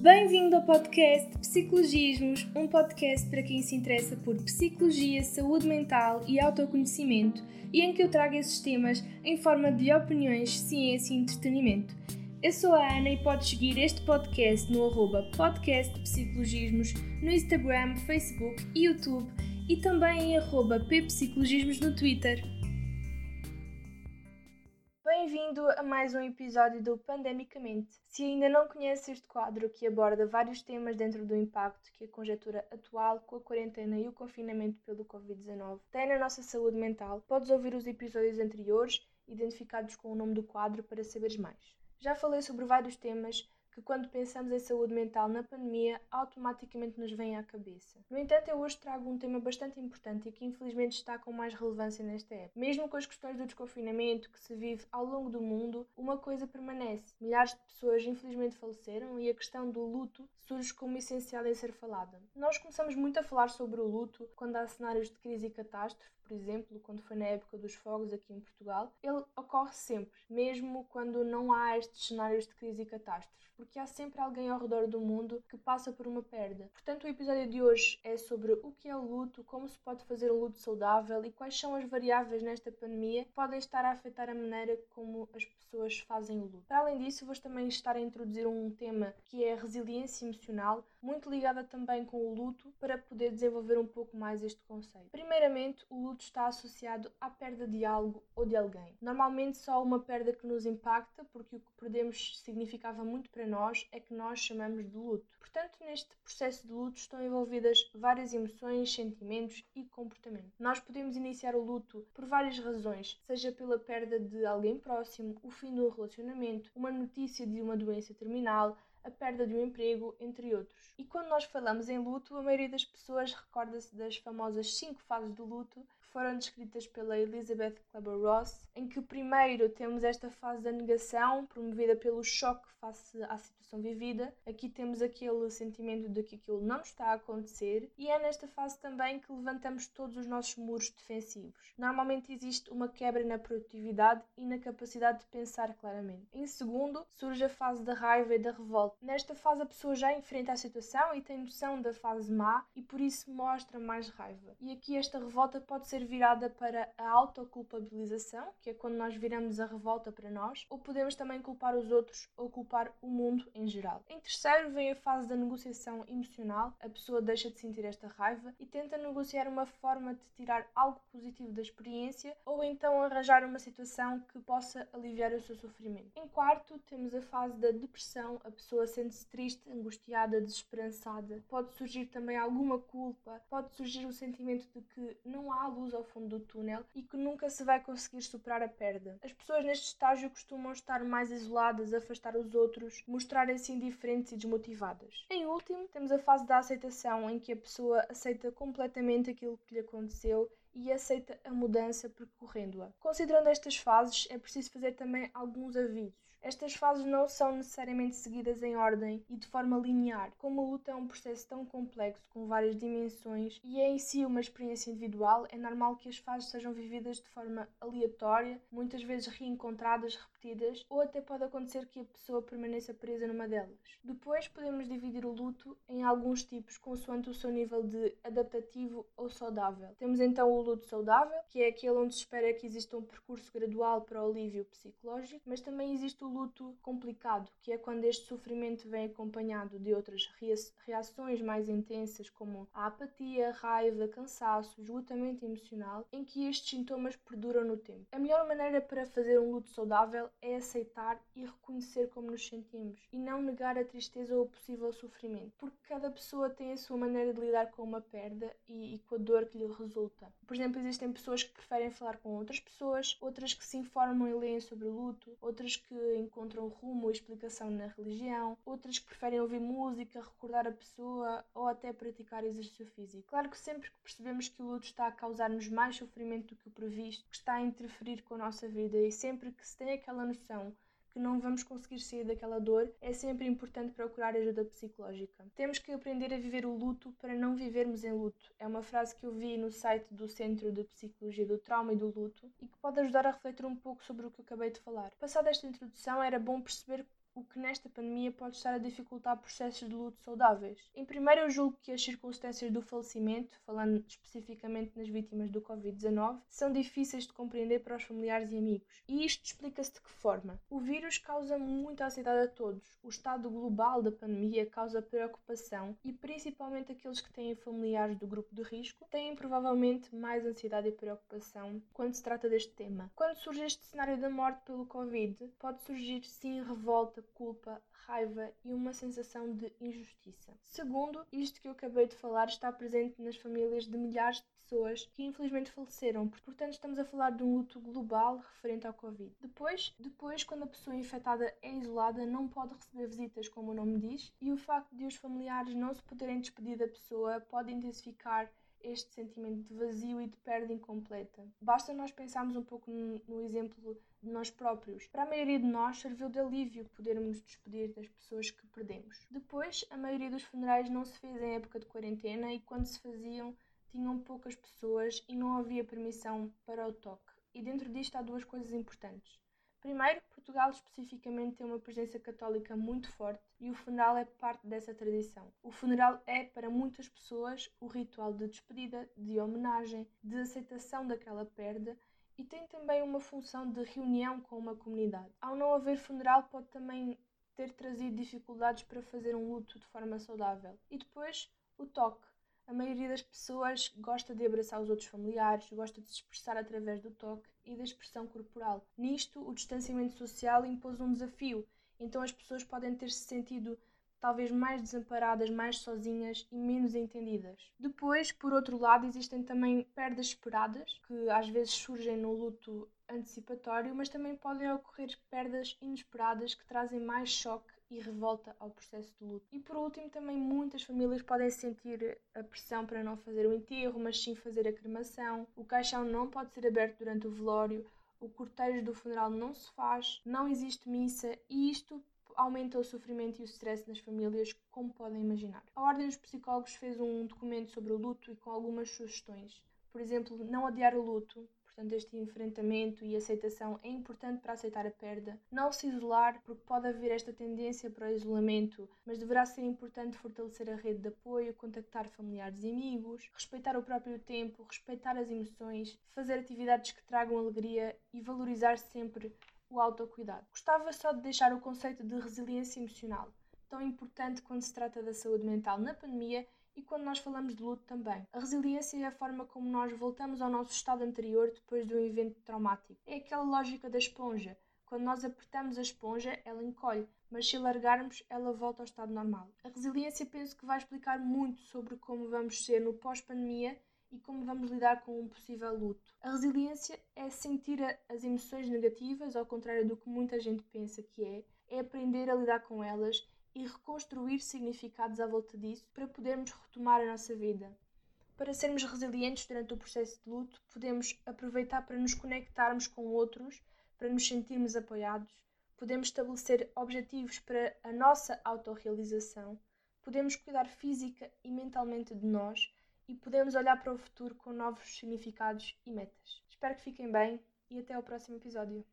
Bem-vindo ao podcast Psicologismos, um podcast para quem se interessa por psicologia, saúde mental e autoconhecimento, e em que eu trago esses temas em forma de opiniões, ciência e entretenimento. Eu sou a Ana e podes seguir este podcast no arroba podcast Psicologismos no Instagram, Facebook e YouTube e também em arroba ppsicologismos no Twitter. Bem-vindo a mais um episódio do Pandemicamente. Se ainda não conhece este quadro que aborda vários temas dentro do impacto que a conjectura atual com a quarentena e o confinamento pelo Covid-19 tem na nossa saúde mental, podes ouvir os episódios anteriores identificados com o nome do quadro para saberes mais. Já falei sobre vários temas que, quando pensamos em saúde mental na pandemia, automaticamente nos vêm à cabeça. No entanto, eu hoje trago um tema bastante importante e que infelizmente está com mais relevância nesta época. Mesmo com as questões do desconfinamento que se vive ao longo do mundo, uma coisa permanece: milhares de pessoas infelizmente faleceram e a questão do luto surge como essencial em ser falada. Nós começamos muito a falar sobre o luto quando há cenários de crise e catástrofe por exemplo, quando foi na época dos fogos aqui em Portugal, ele ocorre sempre, mesmo quando não há estes cenários de crise e catástrofe, porque há sempre alguém ao redor do mundo que passa por uma perda. Portanto, o episódio de hoje é sobre o que é o luto, como se pode fazer um luto saudável e quais são as variáveis nesta pandemia que podem estar a afetar a maneira como as pessoas fazem o luto. Para além disso, vou também estar a introduzir um tema que é a resiliência emocional, muito ligada também com o luto, para poder desenvolver um pouco mais este conceito. Primeiramente, o luto está associado à perda de algo ou de alguém. Normalmente só uma perda que nos impacta, porque o que perdemos significava muito para nós, é que nós chamamos de luto. Portanto, neste processo de luto estão envolvidas várias emoções, sentimentos e comportamento. Nós podemos iniciar o luto por várias razões, seja pela perda de alguém próximo, o fim do relacionamento, uma notícia de uma doença terminal, a perda de um emprego, entre outros. E quando nós falamos em luto, a maioria das pessoas recorda-se das famosas cinco fases do luto foram descritas pela Elizabeth Kleber-Ross, em que primeiro temos esta fase da negação, promovida pelo choque face à situação vivida. Aqui temos aquele sentimento de que aquilo não está a acontecer, e é nesta fase também que levantamos todos os nossos muros defensivos. Normalmente existe uma quebra na produtividade e na capacidade de pensar claramente. Em segundo, surge a fase da raiva e da revolta. Nesta fase, a pessoa já enfrenta a situação e tem noção da fase má e por isso mostra mais raiva. E aqui esta revolta pode ser ser virada para a autoculpabilização, que é quando nós viramos a revolta para nós, ou podemos também culpar os outros ou culpar o mundo em geral. Em terceiro, vem a fase da negociação emocional. A pessoa deixa de sentir esta raiva e tenta negociar uma forma de tirar algo positivo da experiência ou então arranjar uma situação que possa aliviar o seu sofrimento. Em quarto, temos a fase da depressão. A pessoa sente-se triste, angustiada, desesperançada. Pode surgir também alguma culpa, pode surgir o sentimento de que não há luz luz ao fundo do túnel e que nunca se vai conseguir superar a perda. As pessoas neste estágio costumam estar mais isoladas, afastar os outros, mostrarem-se indiferentes e desmotivadas. Em último, temos a fase da aceitação, em que a pessoa aceita completamente aquilo que lhe aconteceu e aceita a mudança percorrendo-a. Considerando estas fases, é preciso fazer também alguns avisos. Estas fases não são necessariamente seguidas em ordem e de forma linear. Como a luta é um processo tão complexo, com várias dimensões e é em si uma experiência individual, é normal que as fases sejam vividas de forma aleatória, muitas vezes reencontradas, repetidas, ou até pode acontecer que a pessoa permaneça presa numa delas. Depois podemos dividir o luto em alguns tipos, consoante o seu nível de adaptativo ou saudável. Temos então o luto saudável, que é aquele onde se espera que exista um percurso gradual para o alívio psicológico, mas também existe o luto complicado, que é quando este sofrimento vem acompanhado de outras reações mais intensas, como a apatia, raiva, cansaço, esgotamento emocional, em que estes sintomas perduram no tempo. A melhor maneira para fazer um luto saudável é aceitar e reconhecer como nos sentimos e não negar a tristeza ou o possível sofrimento, porque cada pessoa tem a sua maneira de lidar com uma perda e, e com a dor que lhe resulta. Por exemplo, existem pessoas que preferem falar com outras pessoas, outras que se informam e leem sobre o luto, outras que encontram rumo ou explicação na religião, outras que preferem ouvir música, recordar a pessoa ou até praticar exercício físico. Claro que sempre que percebemos que o luto está a causar-nos mais sofrimento do que o previsto, que está a interferir com a nossa vida e sempre que se tem aquela noção que não vamos conseguir sair daquela dor, é sempre importante procurar ajuda psicológica. Temos que aprender a viver o luto para não vivermos em luto. É uma frase que eu vi no site do Centro de Psicologia do Trauma e do Luto e que pode ajudar a refletir um pouco sobre o que eu acabei de falar. Passada esta introdução, era bom perceber o que nesta pandemia pode estar a dificultar processos de luto saudáveis. Em primeiro, eu julgo que as circunstâncias do falecimento, falando especificamente nas vítimas do Covid-19, são difíceis de compreender para os familiares e amigos. E isto explica-se de que forma? O vírus causa muita ansiedade a todos. O estado global da pandemia causa preocupação e principalmente aqueles que têm familiares do grupo de risco têm provavelmente mais ansiedade e preocupação quando se trata deste tema. Quando surge este cenário da morte pelo Covid, pode surgir sim revolta, culpa, raiva e uma sensação de injustiça. Segundo, isto que eu acabei de falar está presente nas famílias de milhares de pessoas que infelizmente faleceram, portanto estamos a falar de um luto global referente ao Covid. Depois, depois quando a pessoa infectada é isolada, não pode receber visitas, como o nome diz, e o facto de os familiares não se poderem despedir da pessoa pode intensificar este sentimento de vazio e de perda incompleta. Basta nós pensarmos um pouco no exemplo de nós próprios. Para a maioria de nós serviu de alívio podermos despedir das pessoas que perdemos. Depois, a maioria dos funerais não se fez em época de quarentena e quando se faziam tinham poucas pessoas e não havia permissão para o toque. E dentro disto há duas coisas importantes. Primeiro, Portugal especificamente tem uma presença católica muito forte e o funeral é parte dessa tradição. O funeral é, para muitas pessoas, o ritual de despedida, de homenagem, de aceitação daquela perda e tem também uma função de reunião com uma comunidade. Ao não haver funeral, pode também ter trazido dificuldades para fazer um luto de forma saudável. E depois, o toque. A maioria das pessoas gosta de abraçar os outros familiares, gosta de se expressar através do toque e da expressão corporal. Nisto, o distanciamento social impôs um desafio, então as pessoas podem ter-se sentido talvez mais desamparadas, mais sozinhas e menos entendidas. Depois, por outro lado, existem também perdas esperadas, que às vezes surgem no luto antecipatório, mas também podem ocorrer perdas inesperadas que trazem mais choque e revolta ao processo de luto. E por último, também muitas famílias podem sentir a pressão para não fazer o enterro, mas sim fazer a cremação. O caixão não pode ser aberto durante o velório, o cortejo do funeral não se faz, não existe missa e isto aumenta o sofrimento e o stress nas famílias, como podem imaginar. A Ordem dos Psicólogos fez um documento sobre o luto e com algumas sugestões. Por exemplo, não adiar o luto, Portanto, este enfrentamento e aceitação é importante para aceitar a perda. Não se isolar, porque pode haver esta tendência para o isolamento, mas deverá ser importante fortalecer a rede de apoio, contactar familiares e amigos, respeitar o próprio tempo, respeitar as emoções, fazer atividades que tragam alegria e valorizar sempre o autocuidado. Gostava só de deixar o conceito de resiliência emocional, tão importante quando se trata da saúde mental na pandemia e quando nós falamos de luto também. A resiliência é a forma como nós voltamos ao nosso estado anterior depois de um evento traumático. É aquela lógica da esponja. Quando nós apertamos a esponja, ela encolhe, mas se largarmos, ela volta ao estado normal. A resiliência penso que vai explicar muito sobre como vamos ser no pós-pandemia e como vamos lidar com um possível luto. A resiliência é sentir as emoções negativas, ao contrário do que muita gente pensa que é, é aprender a lidar com elas e reconstruir significados à volta disso para podermos retomar a nossa vida. Para sermos resilientes durante o processo de luto, podemos aproveitar para nos conectarmos com outros, para nos sentirmos apoiados, podemos estabelecer objetivos para a nossa autorrealização, podemos cuidar física e mentalmente de nós e podemos olhar para o futuro com novos significados e metas. Espero que fiquem bem e até ao próximo episódio.